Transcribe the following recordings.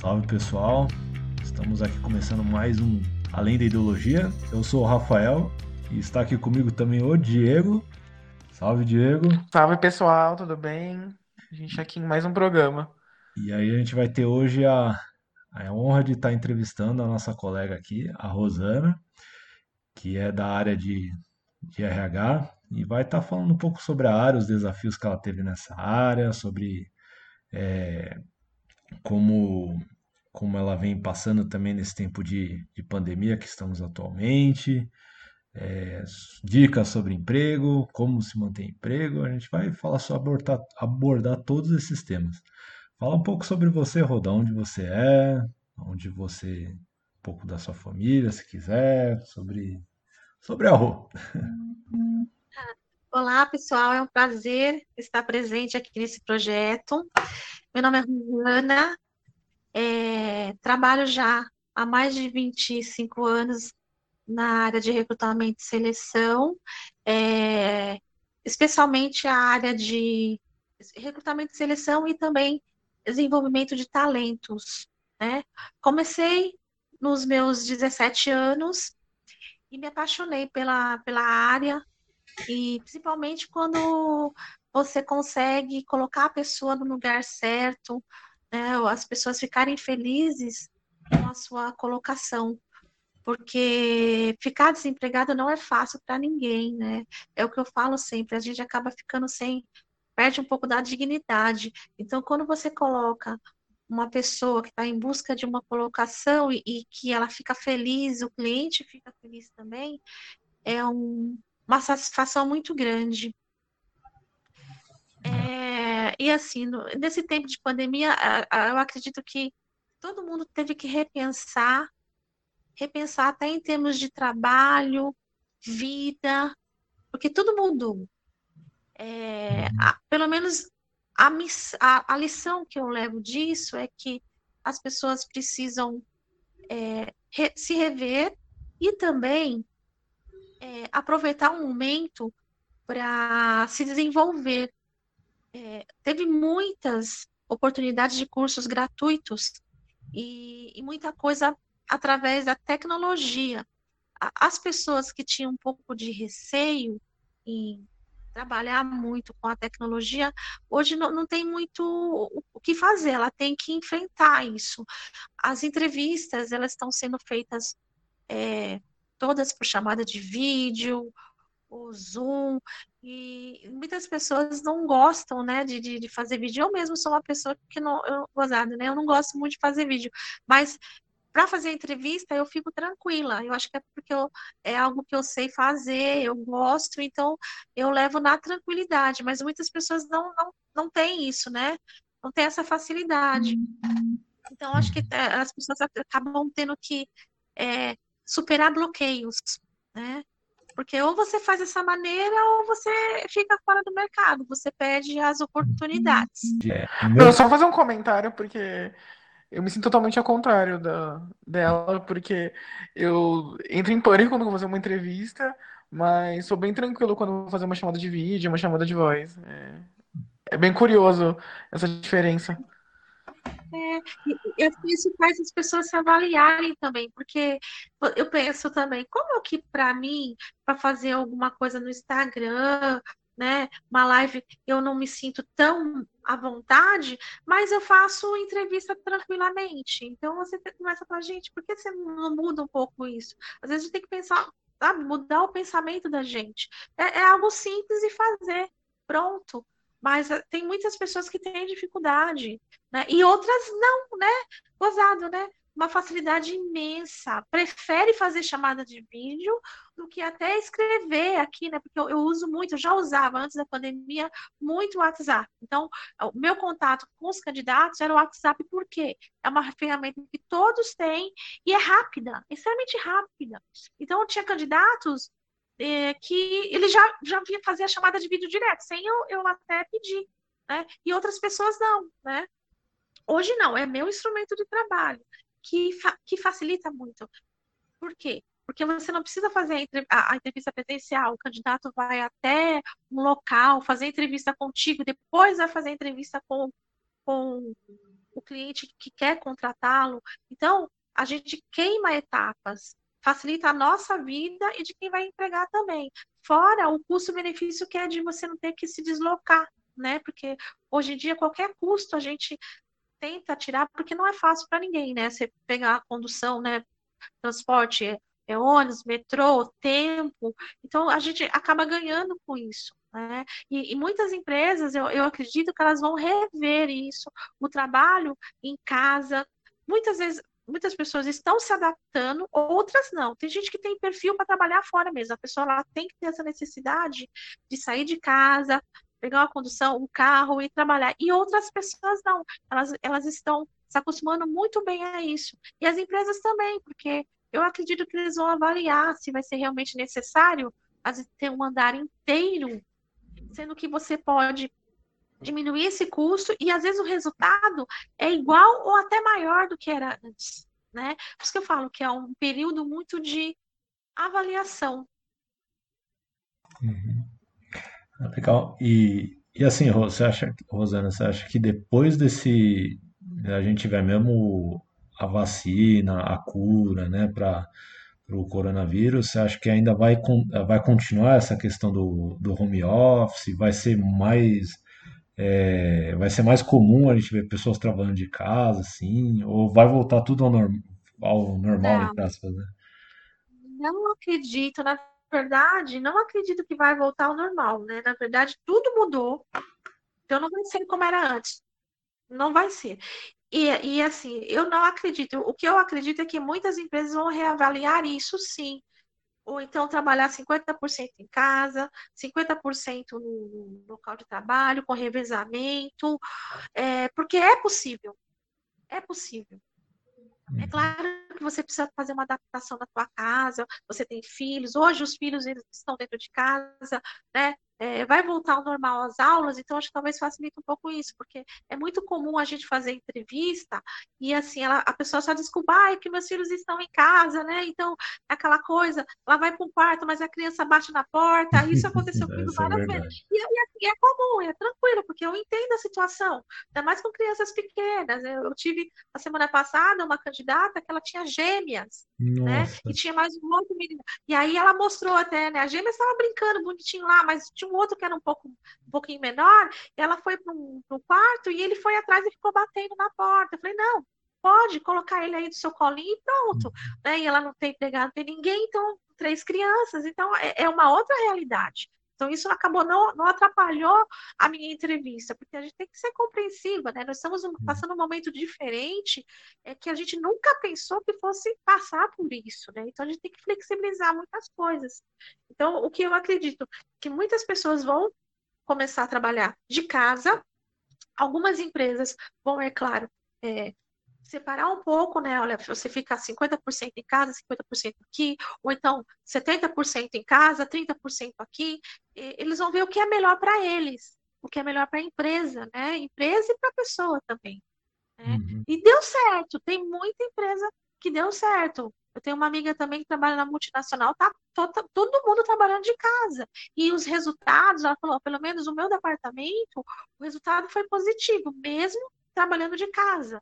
Salve pessoal, estamos aqui começando mais um Além da Ideologia. Eu sou o Rafael e está aqui comigo também o Diego. Salve Diego. Salve pessoal, tudo bem? A gente aqui em mais um programa. E aí a gente vai ter hoje a, a honra de estar entrevistando a nossa colega aqui, a Rosana, que é da área de, de RH e vai estar falando um pouco sobre a área, os desafios que ela teve nessa área, sobre é, como, como ela vem passando também nesse tempo de, de pandemia que estamos atualmente, é, dicas sobre emprego, como se manter emprego. A gente vai falar sobre abordar, abordar todos esses temas. Fala um pouco sobre você, Roda, onde você é, onde você, um pouco da sua família, se quiser, sobre, sobre a Rô. Olá, pessoal, é um prazer estar presente aqui nesse projeto. Meu nome é Rosana, é, trabalho já há mais de 25 anos na área de recrutamento e seleção, é, especialmente a área de recrutamento e seleção e também desenvolvimento de talentos. Né? Comecei nos meus 17 anos e me apaixonei pela, pela área, e principalmente quando você consegue colocar a pessoa no lugar certo, né, as pessoas ficarem felizes com a sua colocação. Porque ficar desempregado não é fácil para ninguém, né? É o que eu falo sempre, a gente acaba ficando sem, perde um pouco da dignidade. Então, quando você coloca uma pessoa que está em busca de uma colocação e, e, que ela fica feliz, o cliente fica feliz também, é um, uma satisfação muito grande. É, e assim, no, nesse tempo de pandemia, eu acredito que todo mundo teve que repensar, repensar até em termos de trabalho, vida, porque tudo mudou. É, a, pelo menos a, a, a, lição que eu levo disso é que as pessoas precisam é, re, se rever e também é, aproveitar um momento para se desenvolver. É, teve muitas oportunidades de cursos gratuitos e, e, muita coisa através da tecnologia. As pessoas que tinham um pouco de receio em trabalhar muito com a tecnologia, hoje não, não tem muito o que fazer, ela tem que enfrentar isso. As entrevistas, elas estão sendo feitas é, todas por chamada de vídeo, o Zoom, e muitas pessoas não gostam, né, de, de, de, fazer vídeo. Eu mesmo sou uma pessoa que não, eu, né, eu não gosto muito de fazer vídeo, mas para fazer entrevista eu fico tranquila. Eu acho que é porque eu, é algo que eu sei fazer, eu gosto, então eu levo na tranquilidade. Mas muitas pessoas não, não, não têm isso, né? Não tem essa facilidade. Então acho que é, as pessoas acabam tendo que é, superar bloqueios, né? Porque ou você faz dessa maneira ou você fica fora do mercado, você perde as oportunidades. É. Eu só fazer um comentário, porque eu me sinto totalmente ao contrário da, dela, porque eu entro em pânico quando vou fazer uma entrevista, mas sou bem tranquilo quando vou fazer uma chamada de vídeo, uma chamada de voz. É, é bem curioso essa diferença. É, e isso faz as pessoas se avaliarem também, porque eu penso também, como que para mim, para fazer alguma coisa no Instagram, né, uma live, eu não me sinto tão à vontade, mas eu faço entrevista tranquilamente. Então você começa a gente, por que você não muda um pouco isso? Às vezes a gente tem que pensar, sabe, mudar o pensamento da gente. É, é algo simples de fazer, pronto mas eh, tem muitas pessoas que têm dificuldade, né? E outras não, né? Gozado, né? Uma facilidade imensa. Prefere fazer chamada de vídeo do que até escrever aqui, né? Porque eu, eu uso muito, eu já usava antes da pandemia muito o WhatsApp. Então, o meu contato com os candidatos era o WhatsApp, porque é uma ferramenta que todos têm e é rápida, extremamente rápida. Então, tinha candidatos é, que ele já, já via fazer a chamada de vídeo direto, sem eu, eu até pedir, né? E outras pessoas não, né? Hoje não, é meu instrumento de trabalho, que, fa que facilita muito. Por quê? Porque você não precisa fazer a, a entrevista presencial, o candidato vai até um local, fazer entrevista contigo, depois vai fazer entrevista com, com o cliente que quer contratá-lo. Então, a gente queima etapas, facilita a nossa vida e de quem vai empregar também. Fora o custo-benefício que é de você não ter que se deslocar, né? Porque hoje em dia qualquer custo a gente tenta tirar, porque não é fácil para ninguém, né? Você pegar a condução, né? Transporte, é, é ônibus, metrô, tempo. Então a gente acaba ganhando com isso. Né? E, e, muitas empresas, eu, eu acredito que elas vão rever isso, o trabalho em casa. Muitas vezes, muitas pessoas estão se adaptando, outras não. Tem gente que tem perfil para trabalhar fora mesmo. A pessoa ela tem que ter essa necessidade de sair de casa, pegar uma condução, um carro e trabalhar. E outras pessoas não. Elas, elas estão se acostumando muito bem a isso. E as empresas também, porque eu acredito que eles vão avaliar se vai ser realmente necessário ter um andar inteiro sendo que você pode diminuir esse custo e às vezes o resultado é igual ou até maior do que era antes, né? Por isso que eu falo que é um período muito de avaliação. Uhum. Ah, legal. E, e assim, você acha, Rosana, você acha que depois desse a gente tiver mesmo a vacina, a cura, né, para para o coronavírus, você acha que ainda vai, vai continuar essa questão do, do home office? Vai ser mais é, vai ser mais comum a gente ver pessoas trabalhando de casa, assim? Ou vai voltar tudo ao, norm, ao normal, entre aspas, né? Não acredito, na verdade, não acredito que vai voltar ao normal, né? Na verdade, tudo mudou. Então não vai ser como era antes. Não vai ser. E, e assim, eu não acredito. O que eu acredito é que muitas empresas vão reavaliar isso sim. Ou então trabalhar 50% em casa, 50% no local de trabalho, com revezamento, é, porque é possível. É possível. É uhum. claro que você precisa fazer uma adaptação na tua casa, você tem filhos, hoje os filhos eles estão dentro de casa, né? É, vai voltar ao normal as aulas, então acho que talvez facilite um pouco isso, porque é muito comum a gente fazer entrevista e assim, ela, a pessoa só desculpa, ah, é que meus filhos estão em casa, né? Então, é aquela coisa, ela vai para um quarto, mas a criança bate na porta, isso aconteceu comigo é várias vezes. E, e, e, é comum, é tranquilo, porque eu entendo a situação, ainda mais com crianças pequenas. Eu, eu tive a semana passada uma candidata que ela tinha gêmeas, né? E tinha mais um outro menino. E aí ela mostrou até, né? A gêmea estava brincando bonitinho lá, mas tinha outro que era um pouco um pouquinho menor, ela foi para um, quarto e ele foi atrás e ficou batendo na porta. Eu falei, não, pode colocar ele aí do seu colinho e pronto. Uhum. Né? E ela não tem empregado, não tem ninguém, então três crianças, então é, é uma outra realidade. Então, isso acabou, não, não atrapalhou a minha entrevista, porque a gente tem que ser compreensiva, né? Nós estamos uhum. passando um momento diferente, é que a gente nunca pensou que fosse passar por isso, né? Então, a gente tem que flexibilizar muitas coisas. Então, o que eu acredito, que muitas pessoas vão começar a trabalhar de casa, algumas empresas vão, é claro, é, separar um pouco, né? Olha, você fica 50% em casa, 50% aqui, ou então 70% em casa, 30% aqui. eles vão ver o que é melhor para eles, o que é melhor para a empresa, né? Empresa e para a pessoa também. Né? Uhum. E deu certo, tem muita empresa que deu certo. Eu tenho uma amiga também que trabalha na multinacional, tá todo, todo mundo trabalhando de casa. E os resultados, ela falou, pelo menos o meu departamento, o resultado foi positivo, mesmo trabalhando de casa.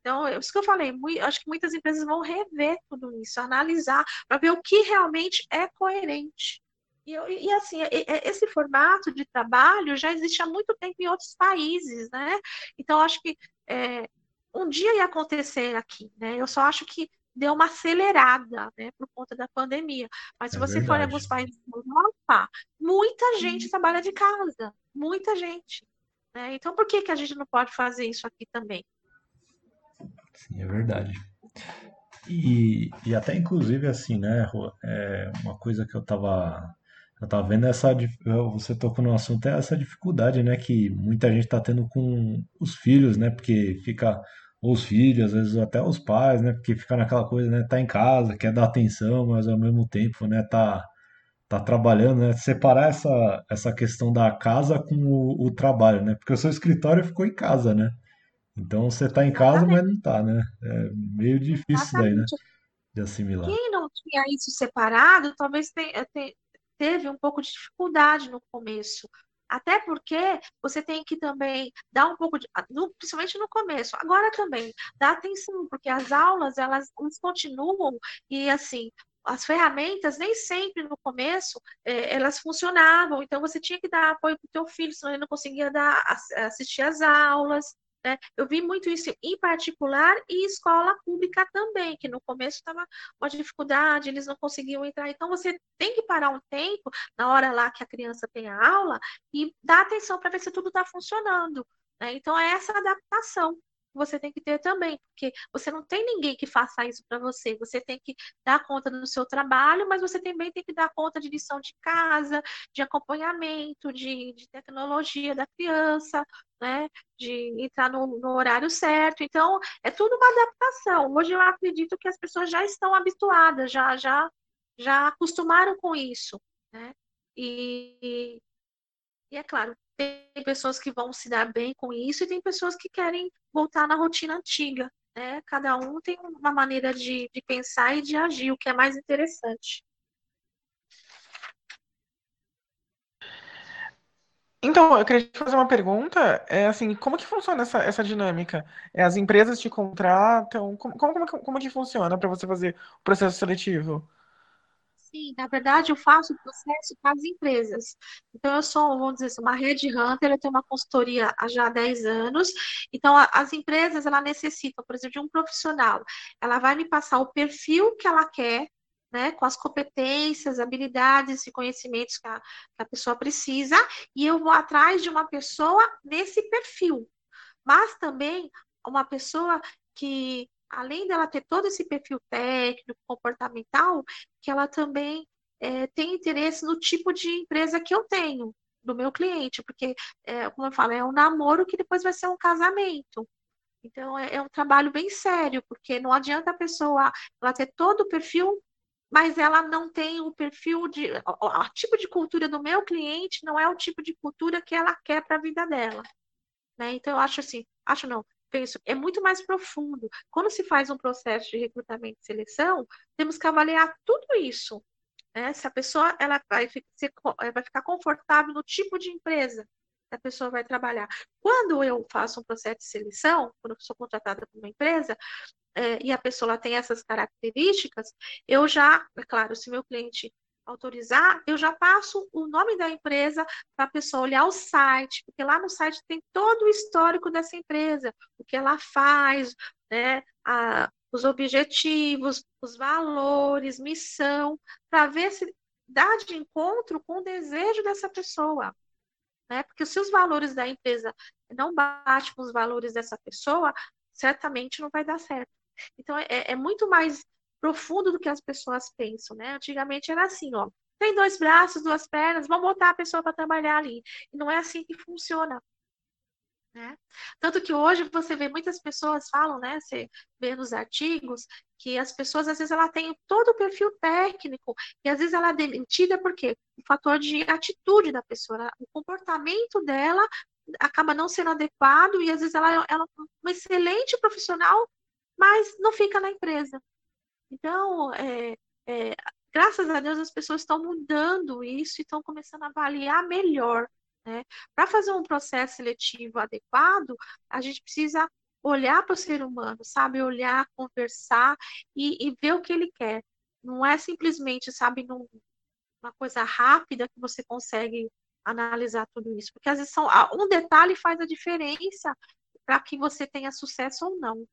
Então, é isso que eu falei, muito, acho que muitas empresas vão rever tudo isso, analisar, para ver o que realmente é coerente. E, e assim, esse formato de trabalho já existe há muito tempo em outros países, né? Então, acho que é, um dia ia acontecer aqui, né? Eu só acho que deu uma acelerada, né, por conta da pandemia. Mas se é você verdade. for em alguns países da Europa, muita gente hum. trabalha de casa, muita gente. Né? Então, por que, que a gente não pode fazer isso aqui também? Sim, é verdade. E, e até inclusive assim, né, é uma coisa que eu tava, eu tava vendo essa, você tocou no assunto, é essa dificuldade, né, que muita gente tá tendo com os filhos, né, porque fica os filhos, às vezes até os pais, né, porque fica naquela coisa, né, tá em casa, quer dar atenção, mas ao mesmo tempo, né, tá tá trabalhando, né, separar essa, essa questão da casa com o, o trabalho, né, porque o seu escritório ficou em casa, né, então você está em casa, mas não está, né? É meio difícil daí, né? De assimilar. Quem não tinha isso separado, talvez tenha, teve um pouco de dificuldade no começo, Até porque você tem que também dar um pouco de, principalmente no começo, agora também, dar atenção, porque as aulas, elas, elas continuam e assim, as ferramentas nem sempre no começo é, elas funcionavam, então você tinha que dar apoio para o teu filho, senão ele não conseguia dar, assistir às aulas. Né? Eu vi muito isso em particular e escola pública também, que no começo estava uma dificuldade, eles não conseguiam entrar. Então, você tem que parar um tempo, na hora lá que a criança tem a aula, e dar atenção para ver se tudo está funcionando. Né? Então, é essa adaptação você tem que ter também, porque você não tem ninguém que faça isso para você. Você tem que dar conta do seu trabalho, mas você também tem que dar conta de lição de casa, de acompanhamento, de, de tecnologia da criança, né? De entrar no, no, horário certo. Então, é tudo uma adaptação. Hoje eu acredito que as pessoas já estão habituadas, já, já, já acostumaram com isso, né? E, e é claro, tem pessoas que vão se dar bem com isso e tem pessoas que querem voltar na rotina antiga. Né? Cada um tem uma maneira de, de pensar e de agir, o que é mais interessante. Então, eu queria te fazer uma pergunta. É assim, como que funciona essa, essa dinâmica? É, as empresas te contratam? Como, como, como que funciona para você fazer o processo seletivo? Sim, na verdade, eu faço o processo para as empresas. Então, eu sou, vamos dizer assim, uma Red Hunter, eu tenho uma consultoria há já 10 anos. Então, a, as empresas, ela necessitam, por exemplo, de um profissional. Ela vai me passar o perfil que ela quer, né, com as competências, habilidades e conhecimentos que a, que a pessoa precisa, e eu vou atrás de uma pessoa nesse perfil. Mas também uma pessoa que além dela ter todo esse perfil técnico, comportamental, que ela também é, tem interesse no tipo de empresa que eu tenho, do meu cliente, porque, é, como eu falo, é um namoro que depois vai ser um casamento. Então, é, é um trabalho bem sério, porque não adianta a pessoa ela ter todo o perfil, mas ela não tem o perfil de. O, o tipo de cultura do meu cliente não é o tipo de cultura que ela quer para a vida dela. Né? Então, eu acho assim, acho não, penso, é muito mais profundo. Quando se faz um processo de recrutamento e seleção, temos que avaliar tudo isso. Né? Se a pessoa ela vai, ser, vai ficar confortável no tipo de empresa que a pessoa vai trabalhar. Quando eu faço um processo de seleção, quando eu sou contratada por uma empresa, é, e a pessoa tem essas características, eu já, é claro, se meu cliente autorizar, eu já passo o nome da empresa para a pessoa olhar o site, porque lá no site tem todo o histórico dessa empresa, o que ela faz, né, a, os objetivos, os valores, missão, para ver se dá de encontro com o desejo dessa pessoa. Né? Porque se os valores da empresa não batem com os valores dessa pessoa, certamente não vai dar certo. Então, é, é muito mais profundo do que as pessoas pensam, né? Antigamente era assim, ó, tem dois braços, duas pernas, vamos botar a pessoa para trabalhar ali. E não é assim que funciona. Né? Tanto que hoje você vê muitas pessoas falam, né? Você vê nos artigos que as pessoas às vezes ela tem todo o perfil técnico e às vezes ela é demitida porque o fator de atitude da pessoa, o comportamento dela acaba não sendo adequado e às vezes ela, ela é uma excelente profissional, mas não fica na empresa. Então, é, é, graças a Deus, as pessoas estão mudando isso e estão começando a avaliar melhor. Né? Para fazer um processo seletivo adequado, a gente precisa olhar para o ser humano, sabe? Olhar, conversar e, e, ver o que ele quer. Não é simplesmente, sabe, num, uma coisa rápida que você consegue analisar tudo isso. Porque às vezes são, um detalhe faz a diferença para que você tenha sucesso ou não.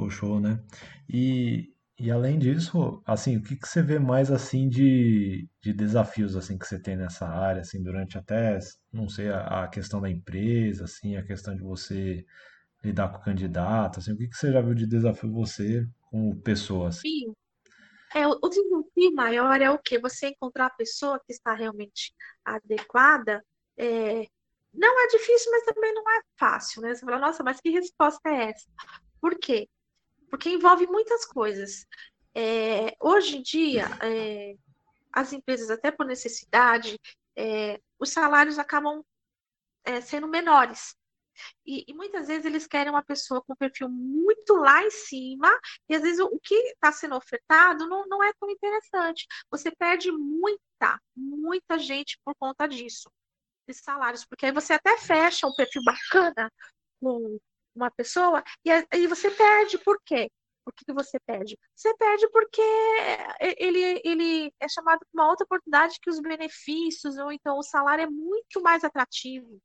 Pô, show, né? E, e além disso, assim, o que que você vê mais assim de, de desafios assim que você tem nessa área, assim, durante até, não sei, a, a questão da empresa, assim, a questão de você lidar com o candidato, assim, o que que você já viu de desafio você como pessoa, assim? Sim. É, o desafio maior é o quê? Você encontrar a pessoa que está realmente adequada. É, não é difícil, mas também não é fácil, né? Você fala, nossa, mas que resposta é essa? Por quê? Porque envolve muitas coisas. É, hoje em dia, é, as empresas, até por necessidade, é, os salários acabam é, sendo menores. E, e, muitas vezes eles querem uma pessoa com perfil muito lá em cima, e às vezes o, o que está sendo ofertado não, não é tão interessante. Você perde muita, muita gente por conta disso, de salários, porque aí você até fecha um perfil bacana com uma pessoa, e aí você perde, por quê? Por que, que você perde? Você perde porque ele, ele é chamado para uma outra oportunidade que os benefícios, ou então o salário é muito mais atrativo.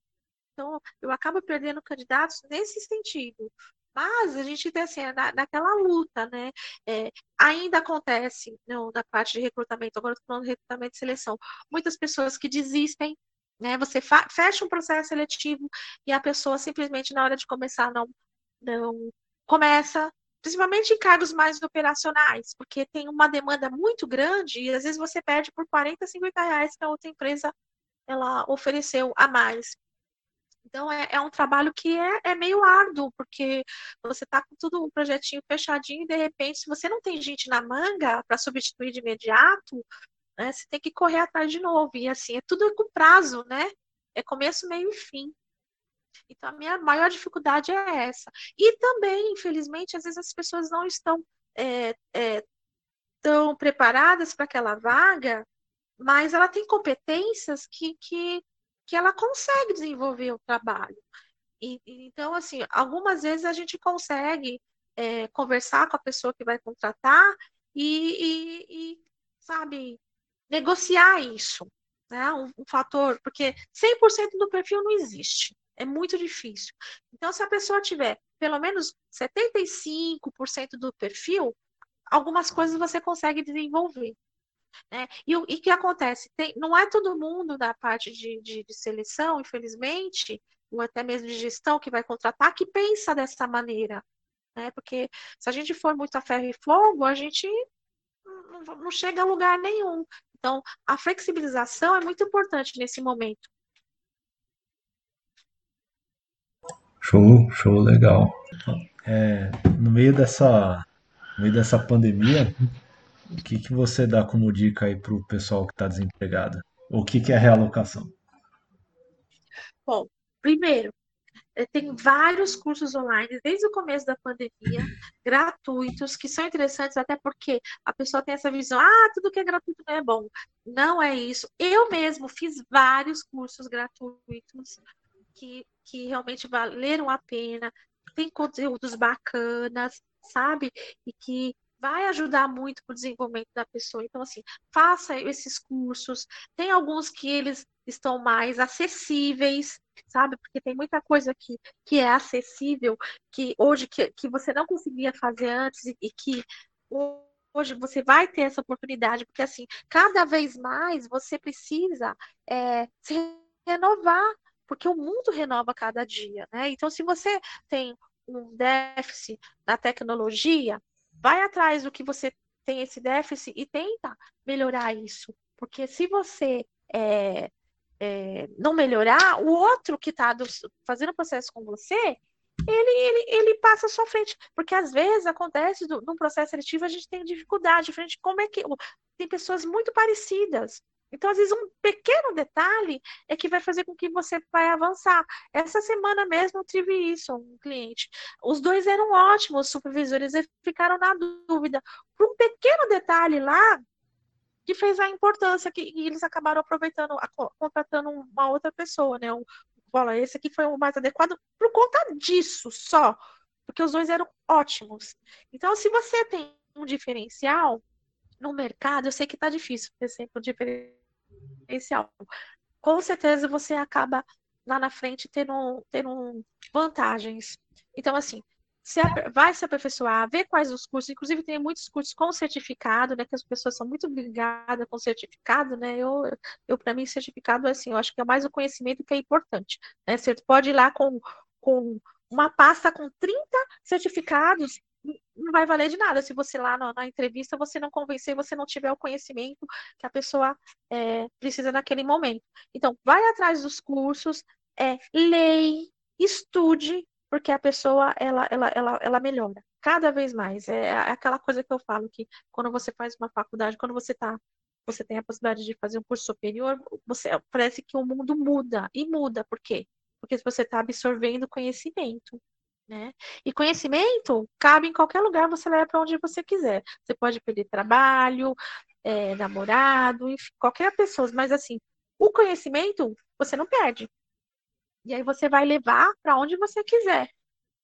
Então, eu acabo perdendo candidatos nesse sentido. Mas a gente tem assim, na, naquela luta, né? É, ainda acontece não, na parte de recrutamento, agora estou falando de recrutamento e seleção, muitas pessoas que desistem, né? Você fecha um processo seletivo e a pessoa simplesmente na hora de começar não, não começa, principalmente em cargos mais operacionais, porque tem uma demanda muito grande e às vezes você perde por 40, 50 reais que a outra empresa ela ofereceu a mais. Então, é, é um trabalho que é, é meio árduo, porque você está com tudo um projetinho fechadinho e, de repente, se você não tem gente na manga para substituir de imediato, né, você tem que correr atrás de novo. E, assim, é tudo com prazo, né? É começo, meio e fim. Então, a minha maior dificuldade é essa. E também, infelizmente, às vezes as pessoas não estão é, é, tão preparadas para aquela vaga, mas ela tem competências que, que que ela consegue desenvolver o trabalho. E, então, assim, algumas vezes a gente consegue é, conversar com a pessoa que vai contratar e, e, e sabe, negociar isso. Né? Um, um, fator, porque 100% do perfil não existe. É muito difícil. Então, se a pessoa tiver pelo menos 75% do perfil, algumas coisas você consegue desenvolver. Né? E o que acontece? Tem, não é todo mundo da parte de, de, de, seleção, infelizmente, ou até mesmo de gestão que vai contratar, que pensa dessa maneira. Né? Porque se a gente for muito a ferro e fogo, a gente não, não chega a lugar nenhum. Então, a flexibilização é muito importante nesse momento. Show, show legal. É, no meio dessa, no meio dessa pandemia, o que, que você dá como dica aí para o pessoal que está desempregado? O que, que é realocação? Bom, primeiro, tem vários cursos online desde o começo da pandemia, gratuitos, que são interessantes até porque a pessoa tem essa visão, ah, tudo que é gratuito não é bom. Não é isso. Eu mesmo fiz vários cursos gratuitos que, que realmente valeram a pena, tem conteúdos bacanas, sabe? E que vai ajudar muito para o desenvolvimento da pessoa. Então, assim, faça esses cursos. Tem alguns que eles estão mais acessíveis, sabe? Porque tem muita coisa que, que é acessível, que hoje que, que você não conseguia fazer antes e, e que hoje você vai ter essa oportunidade, porque assim, cada vez mais você precisa é, se renovar, porque o mundo renova cada dia, né? Então, se você tem um déficit na tecnologia, vai atrás do que você tem esse déficit e tenta melhorar isso. Porque se você é, é, não melhorar, o outro que está fazendo o processo com você, ele, ele, ele passa à sua frente. Porque às vezes acontece do, num processo seletivo, a gente tem dificuldade, frente como é que. Tem pessoas muito parecidas. Então, às vezes, um pequeno detalhe é que vai fazer com que você vai avançar. Essa semana mesmo eu tive isso, um cliente. Os dois eram ótimos supervisores e ficaram na dúvida. Por um pequeno detalhe lá, que fez a importância que eles acabaram aproveitando, a, contratando uma outra pessoa, né? Um, bola, esse aqui foi o mais adequado por conta disso só, porque os dois eram ótimos. Então, se você tem um diferencial, no mercado, eu sei que está difícil ter sempre um diferencial. Com certeza você acaba lá na frente tendo, tendo vantagens. Então, assim, se, vai se aperfeiçoar, ver quais os cursos, inclusive tem muitos cursos com certificado, né, que as pessoas são muito ligadas com certificado, né, eu, eu para mim, certificado, é assim, eu acho que é mais o conhecimento que é importante, né, você pode ir lá com, com uma pasta com 30 certificados não vai valer de nada se você lá na, na entrevista você não convencer, você não tiver o conhecimento que a pessoa é, precisa naquele momento. Então, vai atrás dos cursos, é, leia, estude, porque a pessoa ela, ela, ela, ela melhora cada vez mais. É, é aquela coisa que eu falo que quando você faz uma faculdade, quando você está você tem a possibilidade de fazer um curso superior, você parece que o mundo muda e muda. Por quê? porque você está absorvendo conhecimento. Né? E conhecimento cabe em qualquer lugar, você leva para onde você quiser. Você pode perder trabalho, é, namorado, enfim, qualquer pessoa, mas assim, o conhecimento você não perde. E aí você vai levar para onde você quiser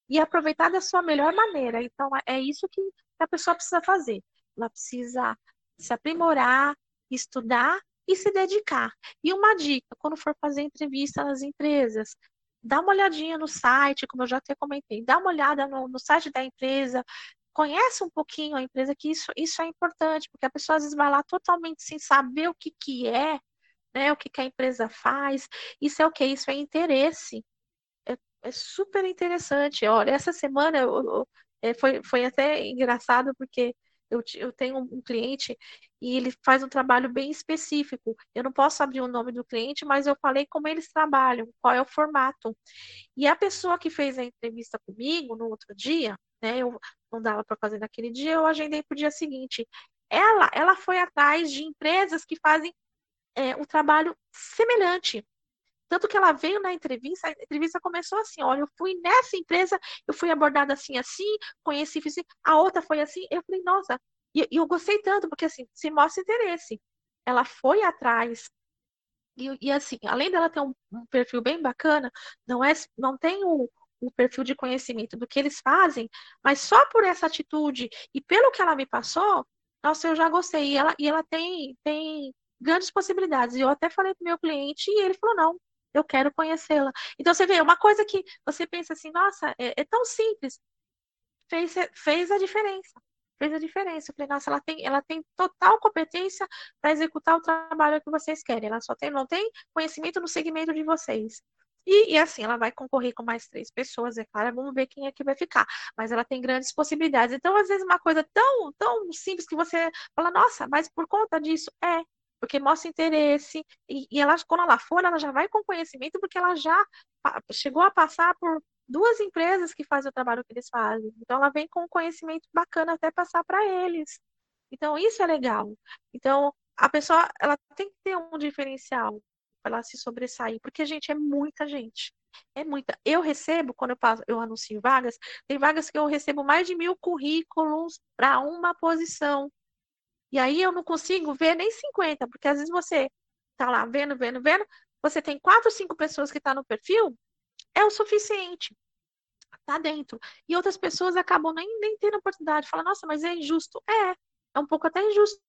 e aproveitar da sua melhor maneira. Então, é isso que a pessoa precisa fazer. Ela precisa se aprimorar, estudar e se dedicar. E uma dica, quando for fazer entrevista nas empresas, dá uma olhadinha no site, como eu já até comentei, dá uma olhada no, no site da empresa, conhece um pouquinho a empresa, que isso, isso é importante, porque a pessoa às vezes vai lá totalmente sem saber o que, que é, né, o que, que a empresa faz, isso é o que? Isso é interesse. É, é super interessante. Olha, essa semana eu, eu, é, foi, foi até engraçado, porque eu, eu tenho um cliente e ele faz um trabalho bem específico. Eu não posso abrir o nome do cliente, mas eu falei como eles trabalham, qual é o formato. E a pessoa que fez a entrevista comigo no outro dia, né, eu não dava para fazer naquele dia, eu agendei para o dia seguinte. Ela, ela foi atrás de empresas que fazem é, um trabalho semelhante. Tanto que ela veio na entrevista, a entrevista começou assim: olha, eu fui nessa empresa, eu fui abordada assim, assim, conheci, fiz assim, a outra foi assim. Eu falei, nossa, e, e eu gostei tanto, porque assim, se mostra interesse. Ela foi atrás. E, e assim, além dela ter um, um, perfil bem bacana, não é, não tem o, o perfil de conhecimento do que eles fazem, mas só por essa atitude e pelo que ela me passou, nossa, eu já gostei. E ela, e ela tem, tem grandes possibilidades. E eu até falei para meu cliente e ele falou: não, eu quero conhecê-la. Então, você vê, uma coisa que você pensa assim, nossa, é, é tão simples, fez, fez a diferença. Fez a diferença. Eu falei, nossa, ela tem, ela tem total competência para executar o trabalho que vocês querem. Ela só tem, não tem conhecimento no segmento de vocês. E, e, assim, ela vai concorrer com mais três pessoas, é claro, vamos ver quem é que vai ficar. Mas ela tem grandes possibilidades. Então, às vezes, uma coisa tão, tão simples que você fala, nossa, mas por conta disso, é, porque mostra interesse, e, e ela, quando ela for, ela já vai com conhecimento, porque ela já chegou a passar por duas empresas que fazem o trabalho que eles fazem. Então, ela vem com conhecimento bacana até passar para eles. Então, isso é legal. Então, a pessoa, ela tem que ter um diferencial para ela se sobressair, porque, gente, é muita gente. É muita. Eu recebo, quando eu, passo, eu anuncio vagas, tem vagas que eu recebo mais de mil currículos para uma posição. E aí eu não consigo ver nem 50, porque às vezes você tá lá vendo, vendo, vendo, você tem quatro, cinco pessoas que tá no perfil, é o suficiente. Tá dentro. E outras pessoas acabam nem, nem tendo oportunidade. Fala, nossa, mas é injusto. É, é um pouco até injusto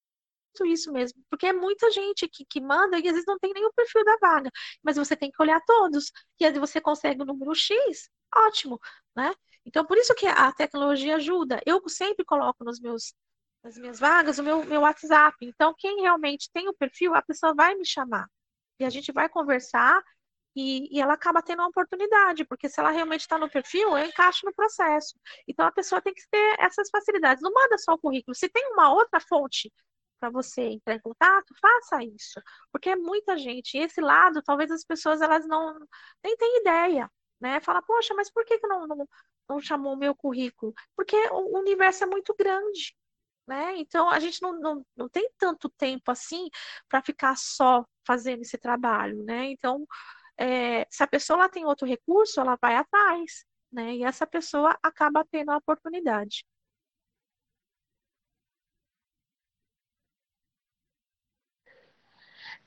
isso mesmo, porque é muita gente que, que manda e às vezes não tem nem o perfil da vaga, mas você tem que olhar todos, e aí você consegue o número X, ótimo, né? Então, por isso que a tecnologia ajuda. Eu sempre coloco nos meus nas minhas vagas o meu, meu WhatsApp. Então, quem realmente tem o perfil, a pessoa vai me chamar. E a gente vai conversar e, e ela acaba tendo uma oportunidade, porque se ela realmente está no perfil, eu encaixo no processo. Então, a pessoa tem que ter essas facilidades. Não manda só o currículo. Se tem uma outra fonte para você entrar em contato, faça isso. Porque é muita gente. E esse lado, talvez as pessoas elas não nem têm ideia. Né? Fala, poxa, mas por que, que não, não, não chamou o meu currículo? Porque o universo é muito grande né? Então a gente não, não, não tem tanto tempo assim para ficar só fazendo esse trabalho, né? Então, é, se a pessoa tem outro recurso, ela vai atrás, né? E essa pessoa acaba tendo a oportunidade.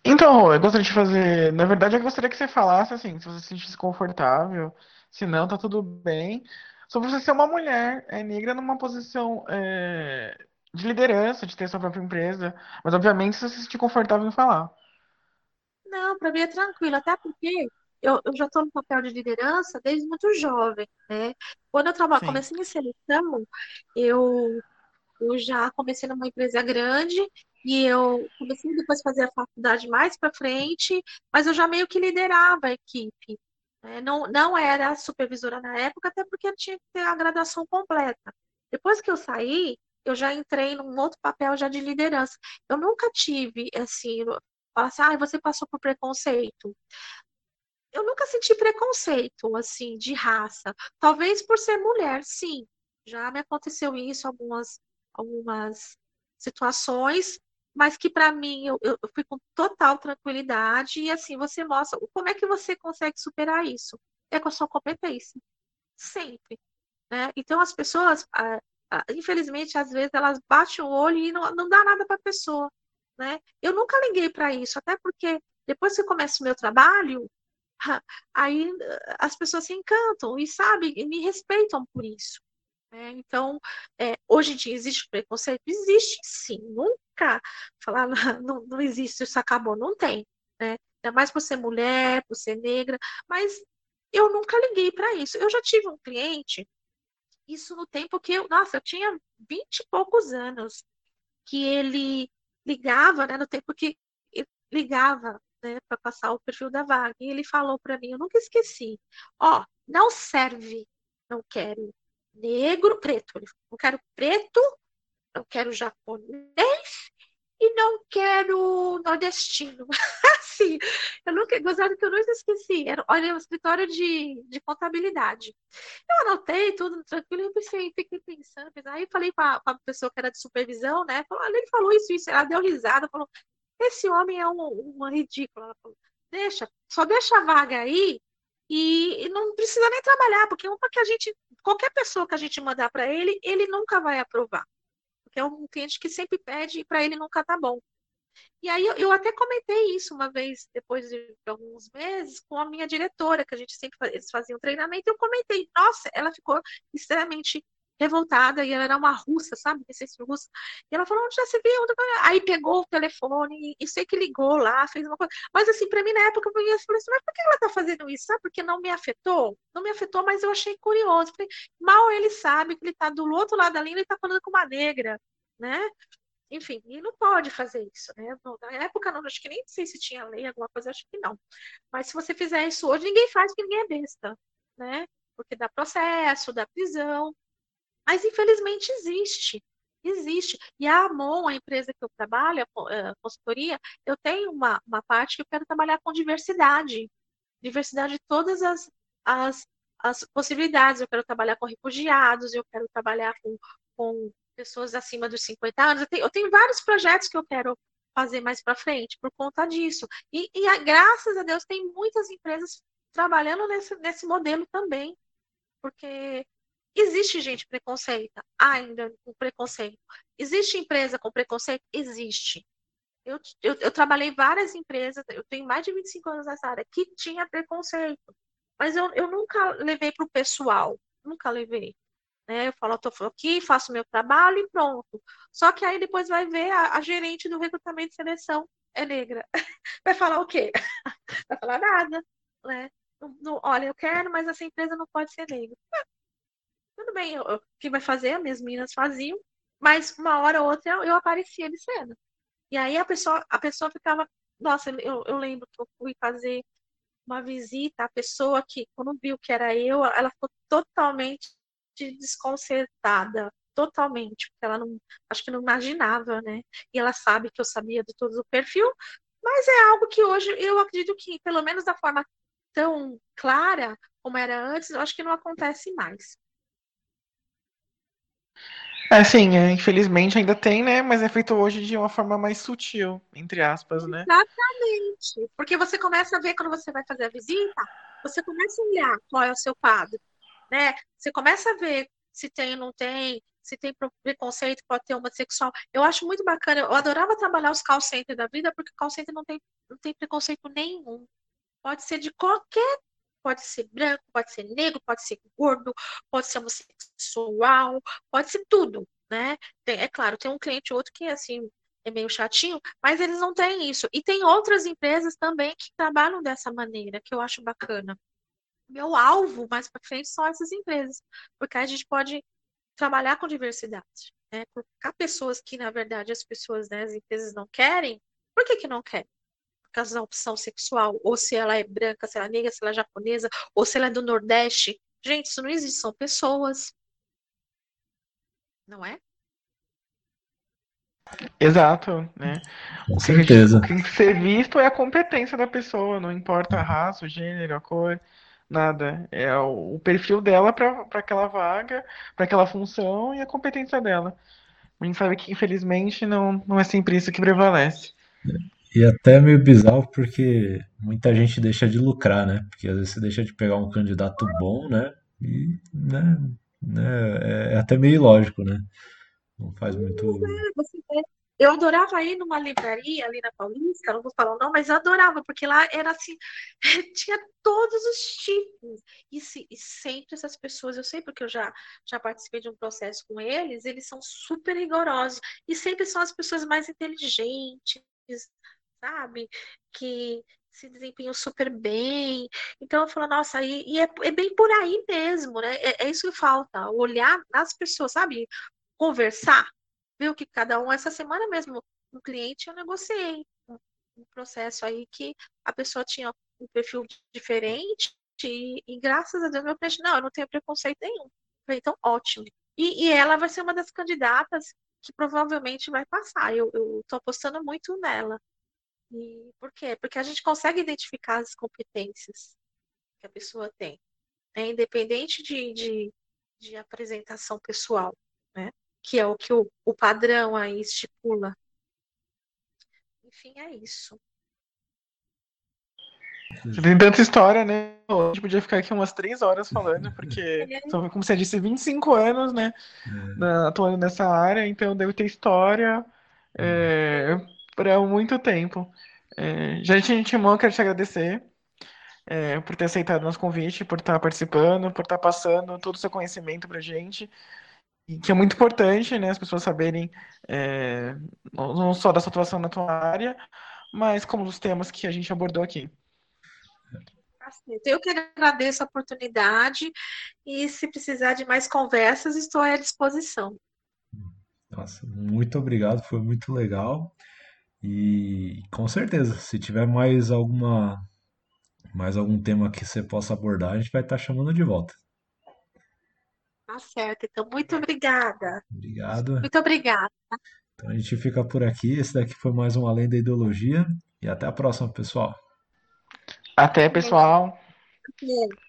Então, eu gostaria de fazer. Na verdade, eu gostaria que você falasse assim, se você se sentisse confortável, se não, tá tudo bem. Sobre você ser uma mulher é, negra numa posição é, de liderança, de ter sua própria empresa. Mas, obviamente, você se sentir confortável em falar. Não, para mim é tranquilo, até porque eu, eu já estou no papel de liderança desde muito jovem, né? Quando eu trabalho, Sim. comecei em seleção, eu, eu já comecei numa empresa grande e eu comecei depois a fazer a faculdade mais para frente, mas eu já meio que liderava a equipe. Né? Não, não era supervisora na época, até porque eu tinha que ter a graduação completa. Depois que eu saí, eu já entrei num outro papel já de liderança. Eu nunca tive, assim, falar assim, ah, você passou por preconceito. Eu nunca senti preconceito, assim, de raça. Talvez por ser mulher, sim. Já me aconteceu isso algumas, algumas situações, mas que para mim eu, eu fui com total tranquilidade e assim você mostra como é que você consegue superar isso. é com a sua competência. Sempre. Né? Então, as pessoas, infelizmente, às vezes, elas batem o olho e não, não dá nada para a pessoa. Né? Eu nunca liguei para isso, até porque depois que começa o meu trabalho, aí as pessoas se encantam e sabem, e me respeitam por isso. Né? Então, é, hoje em dia existe preconceito? Existe sim, nunca falar não, não existe, isso acabou, não tem. Né? Ainda mais por ser mulher, por ser negra, mas eu nunca liguei para isso. Eu já tive um cliente, isso no tempo que eu, nossa, eu tinha vinte e poucos anos, que ele ligava, né, no tempo que ligava né, para passar o perfil da vaga. E ele falou para mim, eu nunca esqueci, ó, não serve, não quero negro, preto. Não quero preto, não quero japonês e não quero nordestino. assim, eu nunca, gozado que eu nunca esqueci. Era, olha, o escritório de, de contabilidade. Eu anotei tudo tranquilo eu pensei, fiquei pensando, aí falei com a, a, pessoa que era de supervisão, né? Falou, ele falou isso, isso, ela deu risada, falou, esse homem é um, uma ridícula. Falou, deixa, só deixa a vaga aí e, e, não precisa nem trabalhar, porque uma que a gente, qualquer pessoa que a gente mandar para ele, ele nunca vai aprovar. Porque é um cliente que sempre pede e para ele nunca tá bom. E aí eu, eu, até comentei isso uma vez, depois de alguns meses, com a minha diretora, que a gente sempre eles faziam treinamento, e eu comentei, nossa, ela ficou extremamente revoltada, e ela era uma russa, sabe? Receita russa. E ela falou, onde já se viu? Aí pegou o telefone, e sei que ligou lá, fez uma coisa. Mas assim, para mim, na época, eu falei assim, mas por que ela tá fazendo isso? Sabe? Porque não me afetou? Não me afetou, mas eu achei curioso. Mal ele sabe que ele tá do outro lado da linha, ele tá falando com uma negra, né? Enfim, e não pode fazer isso, né? Na época, não, acho que nem sei se tinha lei, alguma coisa, acho que não. Mas se você fizer isso hoje, ninguém faz porque ninguém é besta, né? Porque dá processo, dá prisão. Mas infelizmente existe. Existe. E a Amon, a empresa que eu trabalho, a consultoria, eu tenho uma, uma parte que eu quero trabalhar com diversidade. Diversidade de todas as, as, as possibilidades. Eu quero trabalhar com refugiados, eu quero trabalhar com, com pessoas acima dos 50 anos. Eu tenho, eu tenho vários projetos que eu quero fazer mais para frente por conta disso. E, e, graças a Deus tem muitas empresas trabalhando nesse, nesse modelo também. Porque Existe gente preconceita? Ainda com preconceito. Existe empresa com preconceito? Existe. Eu, eu, eu, trabalhei várias empresas, eu tenho mais de 25 anos nessa área, que tinha preconceito. Mas eu, eu nunca levei para o pessoal, nunca levei. Né? Eu falo, estou aqui, faço meu trabalho e pronto. Só que aí depois vai ver a, a gerente do recrutamento e seleção é negra. Vai falar o quê? Vai falar nada. Né? Não, não, olha, eu quero, mas essa empresa não pode ser negra. Tudo bem, o que vai fazer? Minhas meninas faziam, mas uma hora ou outra eu, eu aparecia de cena. E aí a pessoa, a pessoa ficava. Nossa, eu, eu lembro que eu fui fazer uma visita, a pessoa que, quando viu que era eu, ela ficou totalmente desconcertada, totalmente, porque ela não, acho que não imaginava, né? E ela sabe que eu sabia de todo o perfil, mas é algo que hoje eu acredito que, pelo menos da forma tão clara como era antes, eu acho que não acontece mais. É, sim, é, infelizmente ainda tem, né? Mas é feito hoje de uma forma mais sutil, entre aspas, né? Exatamente. Porque você começa a ver quando você vai fazer a visita, você começa a olhar qual é o seu quadro, né? Você começa a ver se tem ou não tem, se tem preconceito, pode ter homossexual. Eu acho muito bacana, eu adorava trabalhar os call da vida, porque call center não tem, não tem preconceito nenhum. Pode ser de qualquer pode ser branco, pode ser negro, pode ser gordo, pode ser homossexual, pode ser tudo, né? É claro, tem um cliente ou outro que assim é meio chatinho, mas eles não têm isso. E tem outras empresas também que trabalham dessa maneira, que eu acho bacana. Meu alvo mais para frente são essas empresas, porque a gente pode trabalhar com diversidade, né? Colocar pessoas que, na verdade, as pessoas, né, as empresas não querem, por que que não querem? Causa da opção sexual, ou se ela é branca, se ela é negra, se ela é japonesa, ou se ela é do Nordeste. Gente, isso não existe, são pessoas. Não é? Exato, né? Com certeza. O que tem que ser visto é a competência da pessoa, não importa a raça, o gênero, a cor, nada. É o perfil dela para aquela vaga, para aquela função e a competência dela. A gente sabe que, infelizmente, não, não é sempre isso que prevalece. E até meio bizarro porque muita gente deixa de lucrar, né? Porque às vezes você deixa de pegar um candidato bom, né? E, né, né, é é até meio ilógico, né? Não faz muito. Vê. Eu adorava ir numa livraria ali na Paulista, não vou falar o nome, mas eu adorava, porque lá era assim, tinha todos os tipos. E, se- e sempre essas pessoas, eu sei porque eu já, já participei de um processo com eles, eles são super rigorosos. E sempre são as pessoas mais inteligentes, sabe? Que se desempenham super bem. Então eu falo, nossa, e, e é, é bem por aí mesmo, né? É, é isso que falta, olhar nas pessoas, sabe? Conversar, ver o que cada um. Essa semana mesmo, um cliente eu negociei um, um processo aí que a pessoa tinha um perfil diferente e, e graças a Deus meu cliente, não, eu não tenho preconceito nenhum. Falei, então, ótimo. E, e ela vai ser uma das candidatas que provavelmente vai passar. Eu, eu tô apostando muito nela. E por quê? Porque a gente consegue identificar as competências que a pessoa tem, né? Independente de, de, de apresentação pessoal, né? Que é o que o, o padrão aí estipula. Enfim, é isso. Você tem tanta história, né? A gente podia ficar aqui umas três horas falando, porque, É. são, como você disse, 25 anos, né? na- atuando nessa área, então deve ter história é, para muito tempo. É, gente, Timão, quero te agradecer é, por ter aceitado nosso convite, por estar participando, por estar passando todo o seu conhecimento para gente, e que é muito importante, né, as pessoas saberem é, não só da sua atuação na tua área, mas como dos temas que a gente abordou aqui. Eu que agradeço a oportunidade e se precisar de mais conversas, estou à disposição. Nossa, muito obrigado, foi muito legal. E com certeza, se tiver mais alguma, mais algum tema que você possa abordar, a gente vai estar chamando de volta. Tá certo. Então, muito obrigada. Obrigado. Muito obrigada. Então a gente fica por aqui. Esse daqui foi mais um Além da Ideologia. E até a próxima, pessoal. Até, pessoal. Até.